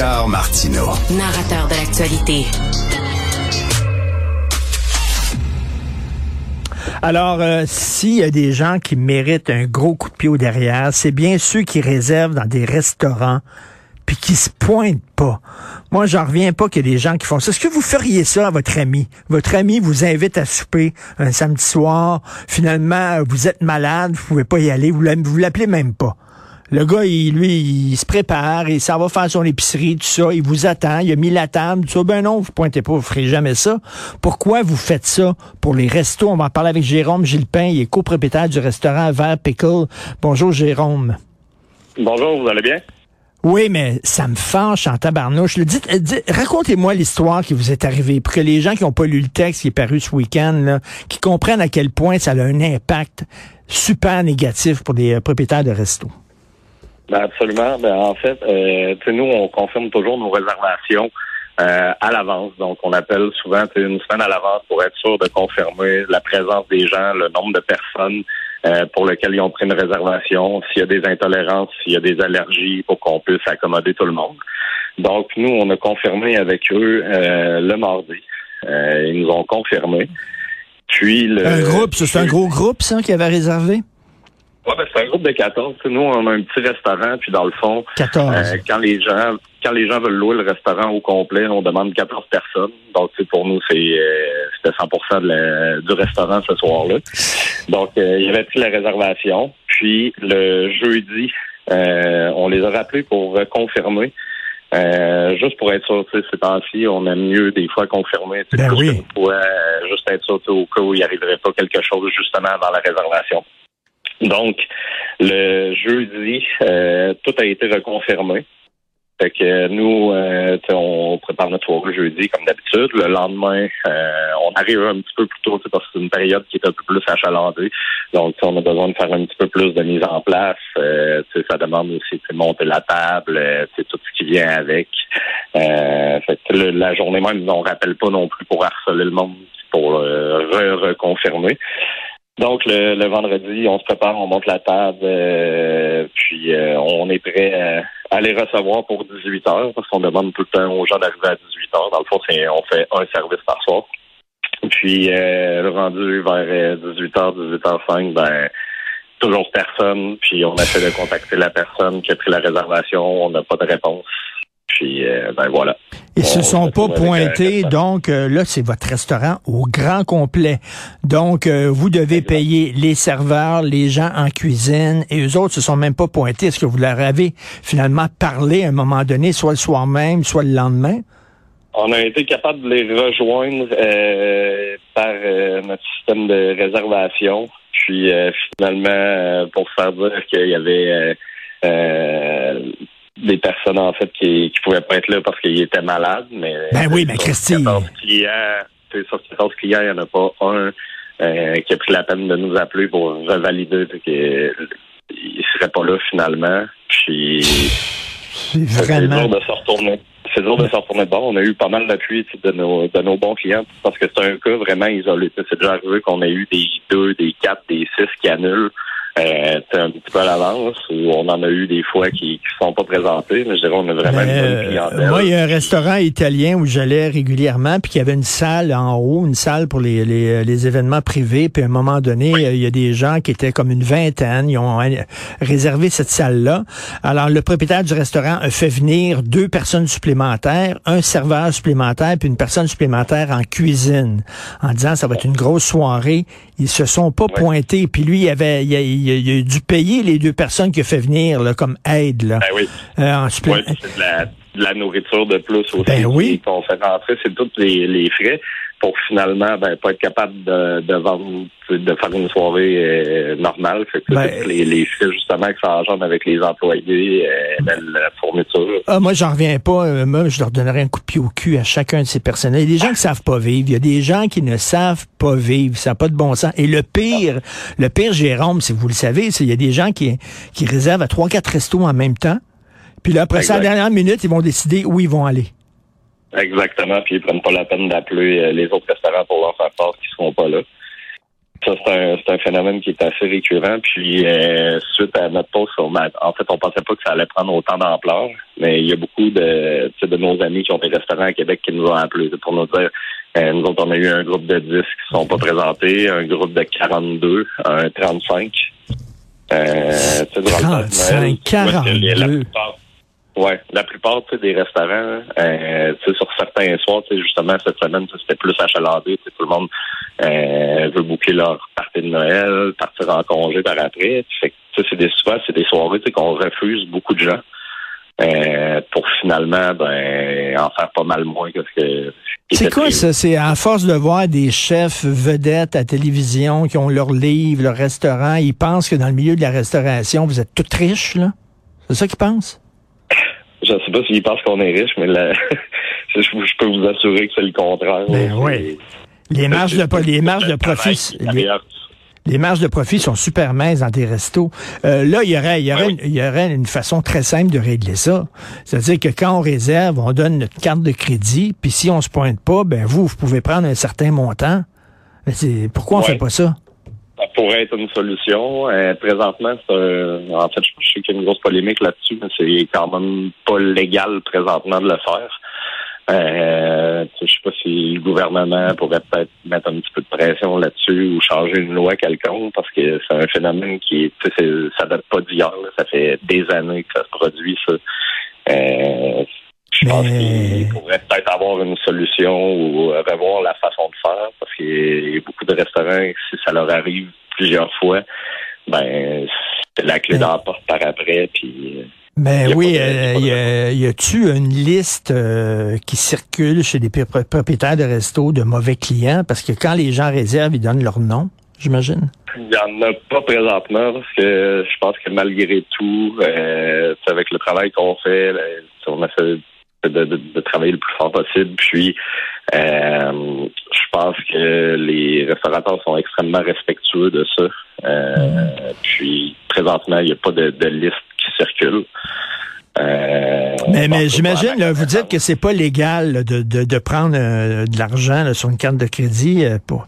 Richard Martineau. Narrateur de l'actualité. Alors, euh, s'il y a des gens qui méritent un gros coup de pied au derrière, c'est bien ceux qui réservent dans des restaurants puis qui se pointent pas. Moi, j'en reviens pas qu'il y a des gens qui font ça. Est-ce que vous feriez ça à votre ami? Votre ami vous invite à souper un samedi soir. Finalement, vous êtes malade, vous pouvez pas y aller, vous l'appelez même pas. Le gars, il, lui, il se prépare, il s'en va faire son épicerie, tout ça, il vous attend, il a mis la table, tout ça. Ben non, vous pointez pas, vous ferez jamais ça. Pourquoi vous faites ça pour les restos? On va en parler avec Jérôme Gillepin, il est copropriétaire du restaurant Vert Pickle. Bonjour, Jérôme. Bonjour, vous allez bien? Oui, mais ça me fâche en tabarnouche. Dites, racontez-moi l'histoire qui vous est arrivée pour que les gens qui n'ont pas lu le texte qui est paru ce week-end, qui comprennent à quel point ça a un impact super négatif pour des euh, propriétaires de restos. Ben absolument. Ben, en fait, euh, nous, on confirme toujours nos réservations euh, à l'avance. Donc, on appelle souvent une semaine à l'avance pour être sûr de confirmer la présence des gens, le nombre de personnes euh, pour lesquelles ils ont pris une réservation, s'il y a des intolérances, s'il y a des allergies, pour qu'on puisse accommoder tout le monde. Donc, nous, on a confirmé avec eux euh, le mardi. Euh, ils nous ont confirmé. Puis le, un groupe, c'est un gros groupe, ça, qui avait réservé? Ouais, ben, c'est un groupe de 14. Nous, on a un petit restaurant, puis dans le fond, 14. Euh, quand les gens quand les gens veulent louer le restaurant au complet, on demande 14 personnes. Donc, pour nous, c'est euh, c'était 100 de du restaurant ce soir-là. Donc, euh, il y avait pris la réservation. Puis, le jeudi, on les a rappelés pour confirmer. juste pour être sûr, ces temps-ci, on aime mieux des fois confirmer. Ben oui. Fois, juste être sûr au cas où il arriverait pas quelque chose justement avant la réservation. Donc, le jeudi, euh, tout a été reconfirmé. Fait que nous, euh, on prépare notre soirée jeudi comme d'habitude. Le lendemain, euh, on arrive un petit peu plus tôt parce que c'est une période qui est un peu plus achalandée. Donc, on a besoin de faire un petit peu plus de mise en place. Euh, ça demande aussi de monter la table, c'est tout ce qui vient avec. fait que la journée même, on rappelle pas non plus pour harceler le monde pour reconfirmer. Donc le, vendredi, on se prépare, on monte la table, euh, puis euh, on est prêt à, les recevoir pour 18 heures parce qu'on demande tout le temps aux gens d'arriver à 18 heures. Dans le fond, on fait un service par soir. Puis euh, le rendu vers 18 h 18 h 5 ben toujours personne. Puis on essaie de contacter la personne qui a pris la réservation. On n'a pas de réponse. Puis, euh, ben voilà. Ils se sont pas pointés, donc euh, là, c'est votre restaurant au grand complet. Donc, euh, vous devez payer les serveurs, les gens en cuisine, et eux autres se sont même pas pointés. Est-ce que vous leur avez finalement parlé à un moment donné, soit le soir même, soit le lendemain? On a été capable de les rejoindre par notre système de réservation. Puis finalement, pour faire dire qu'il y avait des personnes en fait qui qui pouvaient pas être là parce qu'ils étaient malades, mais ben oui, mais Christine. 14 clients, sur 14 clients, il n'y en a pas un euh, qui a pris la peine de nous appeler pour revalider qu'il ne serait pas là finalement. Puis c'est dur de se retourner. C'est dur de se retourner de bord. On a eu pas mal d'appui de nos, de nos bons clients parce que c'est un cas vraiment isolé. C'est déjà arrivé qu'on a eu des deux, des quatre, des six qui annulent euh, un petit peu à l'avance où on en a eu des fois qui ne sont pas présentés, mais je dirais on a vraiment une bonne euh, clientèle. Moi, il y a un restaurant italien où j'allais régulièrement, puis il y avait une salle en haut, une salle pour les, les, les, événements privés, puis à un moment donné, il y a des gens qui étaient comme une vingtaine, ils ont réservé cette salle-là. Alors, le propriétaire du restaurant a fait venir deux personnes supplémentaires, un serveur supplémentaire, puis une personne supplémentaire en cuisine, en disant ça va être une grosse soirée. Ils se sont pas pointés, puis lui, il avait... Il, il, a dû payer les deux personnes qu'il a fait venir là, comme aide. Là, ben oui. Euh, c'est de la, nourriture de plus aussi ben oui. qu'on fait rentrer, c'est tous les, les frais pour finalement ben, pas être capable de, de vendre, de faire une soirée euh, normale. Fait que ben, les, les frais justement que ça engendre avec les employés, euh, la, fourniture. Ah, moi, j'en reviens pas. Euh, moi, je leur donnerais un coup de pied au cul à chacun de ces personnels. Il y a des gens qui savent pas vivre. Il y a des gens qui ne savent pas vivre. Ça n'a pas de bon sens. Et le pire, le pire, Jérôme, si vous le savez, c'est il y a des gens qui, qui réservent à trois, quatre restos en même temps. Puis là, après ça, à la dernière minute, ils vont décider où ils vont aller. Exactement, puis ils prennent pas la peine d'appeler euh, les autres restaurants pour leur faire part qu'ils seront pas là. Ça, c'est un, c'est un phénomène qui est assez récurrent. Puis, euh, suite à notre poste, on, en fait, on pensait pas que ça allait prendre autant d'ampleur. Mais il y a beaucoup de, de nos amis qui ont des restaurants à Québec qui nous ont appelés pour nous dire euh, nous autres, on a eu un groupe de 10 qui sont pas présentés, un groupe de 42, un 35. Euh, 35, 42. Ouais, la plupart des restaurants, euh, sur certains soirs, justement cette semaine, c'était plus achalandé. Tout le monde euh, veut boucler leur partie de Noël, partir en congé par après. Fait que c'est des souvent c'est des soirées qu'on refuse beaucoup de gens. Euh, pour finalement ben en faire pas mal moins que ce que c'est quoi ça? C'est à force de voir des chefs vedettes à télévision qui ont leur livre, leur restaurant, ils pensent que dans le milieu de la restauration, vous êtes toutes riches, là? C'est ça qu'ils pensent? Je ne sais pas s'ils pensent qu'on est riche, mais je, peux vous assurer que c'est le contraire. Ben oui. Les marges de, les marges de profit. Les, marges de profit sont super minces dans des restos. Euh, là, il y aurait, il y aurait, il y aurait une façon très simple de régler ça. C'est-à-dire que quand on réserve, on donne notre carte de crédit, puis si on se pointe pas, ben vous, vous pouvez prendre un certain montant. Mais pourquoi on fait pas ça? Ça pourrait être une solution. Euh, présentement, c'est en fait, je sais qu'il y a une grosse polémique là-dessus, mais c'est quand même pas légal présentement de le faire. Euh, je sais pas si le gouvernement pourrait peut-être mettre un petit peu de pression là-dessus ou changer une loi quelconque parce que c'est un phénomène qui est, ça date pas d'hier, ça fait des années que ça se produit ça. Euh, je pense qu'il pourrait peut-être avoir une solution ou revoir la façon de faire parce qu'il y a beaucoup de restaurants, si ça leur arrive plusieurs fois, ben c'est la clé dans la porte par après. Puis, ben oui, euh, y, a-tu une liste euh, qui circule chez les propriétaires de restos de mauvais clients? Parce que quand les gens réservent, ils donnent leur nom, j'imagine. Il n'y en a pas présentement parce que je pense que malgré tout, euh, avec le travail qu'on fait, on a fait de, travailler le plus fort possible. Puis, euh, je pense que les restaurateurs sont extrêmement respectueux de ça. Euh, puis, présentement, il n'y a pas de, liste qui circule. Euh, mais, mais j'imagine, vous dites que c'est pas légal de, de, prendre de l'argent sur une carte de crédit pour.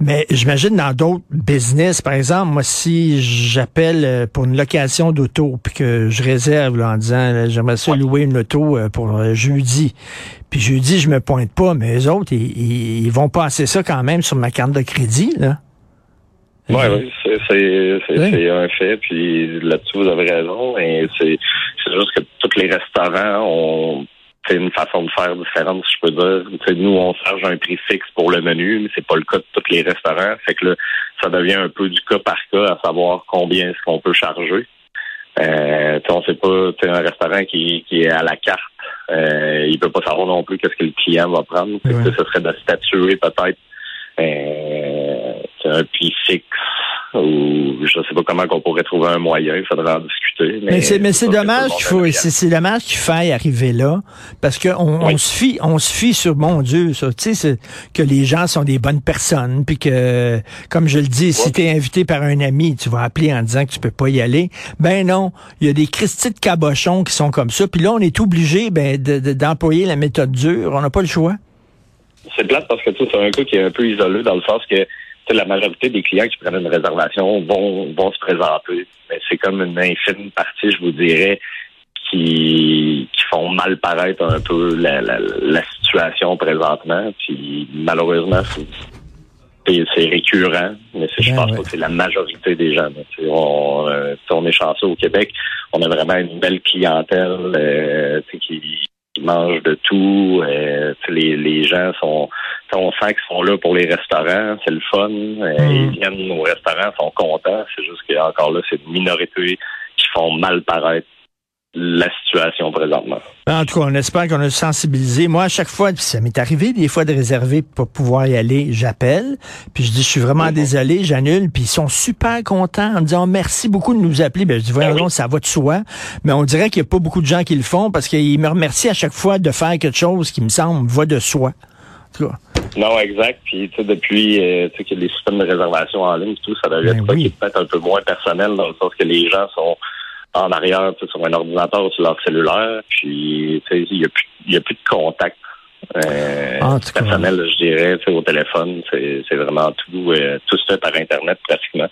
Mais j'imagine dans d'autres business, par exemple, moi, si j'appelle euh, pour une location d'auto, puis que je réserve en disant j'aimerais ça louer une auto euh, pour euh, jeudi, puis jeudi, je me pointe pas, mais les autres, ils, ils vont passer ça quand même sur ma carte de crédit, là. Oui, oui, c'est un fait. Puis là-dessus, vous avez raison. Et c'est juste que tous les restaurants ont c'est une façon de faire différente, si je peux dire. nous, on charge un prix fixe pour le menu, mais c'est pas le cas de tous les restaurants. Fait que là, ça devient un peu du cas par cas à savoir combien est-ce qu'on peut charger. Euh, on sait pas, un restaurant qui, qui est à la carte, euh, il peut pas savoir non plus qu'est-ce que le client va prendre. ce serait de statuer peut-être euh, un prix fixe ou je sais pas comment qu'on pourrait trouver un moyen, il faudrait en discuter. Mais, mais c'est dommage qu'il faut, c'est dommage qu'il faille arriver là, parce qu'on on se fie, on se fie sur mon Dieu, ça, tu sais, que les gens sont des bonnes personnes, puis que, comme je le dis, si tu es invité par un ami, tu vas appeler en disant que tu peux pas y aller. Ben non, il y a des Christy de cabochons qui sont comme ça, puis là on est obligé ben, d'employer la méthode dure, on n'a pas le choix. C'est plate parce que c'est un cas qui est un peu isolé dans le sens que la majorité des clients qui prennent une réservation vont, vont se présenter. Mais c'est comme une infime partie, je vous dirais, qui, qui font mal paraître un peu la, la, situation présentement. Puis malheureusement, c'est récurrent, mais je ben pense pas que c'est la majorité des gens. On, euh, on, est chanceux au Québec. On a vraiment une belle clientèle euh, qui, qui mange de tout. Euh, les, les gens sont, on sent qu'ils sont là pour les restaurants, c'est le fun. Euh, mm. Ils viennent au restaurant, sont contents. C'est juste qu'encore là, c'est une minorité qui font mal paraître la situation présentement. En tout cas, on espère qu'on a sensibilisé. Moi, à chaque fois, ça m'est arrivé des fois de réserver pour pouvoir y aller, j'appelle, puis je dis, je suis vraiment désolé, j'annule, puis ils sont super contents en me disant merci beaucoup de nous appeler. Ben, je dis, voyons, ben ça va de soi. Mais on dirait qu'il n'y a pas beaucoup de gens qui le font parce qu'ils me remercient à chaque fois de faire quelque chose qui me semble va de soi. Non, exact. Puis, tu sais, depuis euh, tu sais, que les systèmes de réservation en ligne, tout, ça devient ben peut-être un peu moins personnel dans le sens que les gens sont en arrière sur un ordinateur ou sur leur cellulaire. Puis il n'y a, plus, y a plus de contact Euh, cas. personnel, je dirais, tu sais, au téléphone, c'est c'est vraiment tout, euh, tout se fait par Internet pratiquement.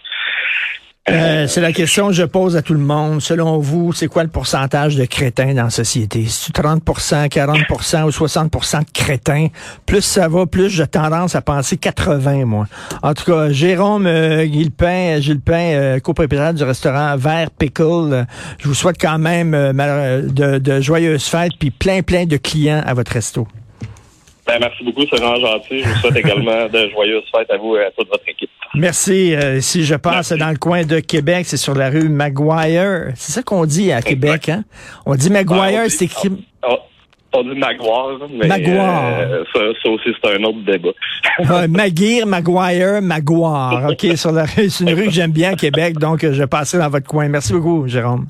Euh, c'est la question que je pose à tout le monde. Selon vous, c'est quoi le pourcentage de crétins dans la société? C'est 30% 40% ou 60% de crétins? Plus ça va, plus j'ai tendance à penser 80, moi. En tout cas, Jérôme euh, Gilpin, Gilpin euh, du restaurant Vert Pickle, euh, je vous souhaite quand même euh, de, de joyeuses fêtes puis plein, plein de clients à votre resto. Ben, merci beaucoup, c'est vraiment gentil. Je vous souhaite également de joyeuses fêtes à vous et à toute votre équipe. Merci. Euh, si je passe dans le coin de Québec, c'est sur la rue Maguire. C'est ça qu'on dit à Québec, hein? On dit Maguire, Ben, c'est écrit... On, on dit Maguire, mais Maguire. euh, ça, ça aussi, c'est un autre débat. Maguire, Maguire, Maguire. OK, sur la rue. C'est une rue que j'aime bien à Québec, donc euh, je passerai dans votre coin. Merci beaucoup, Jérôme.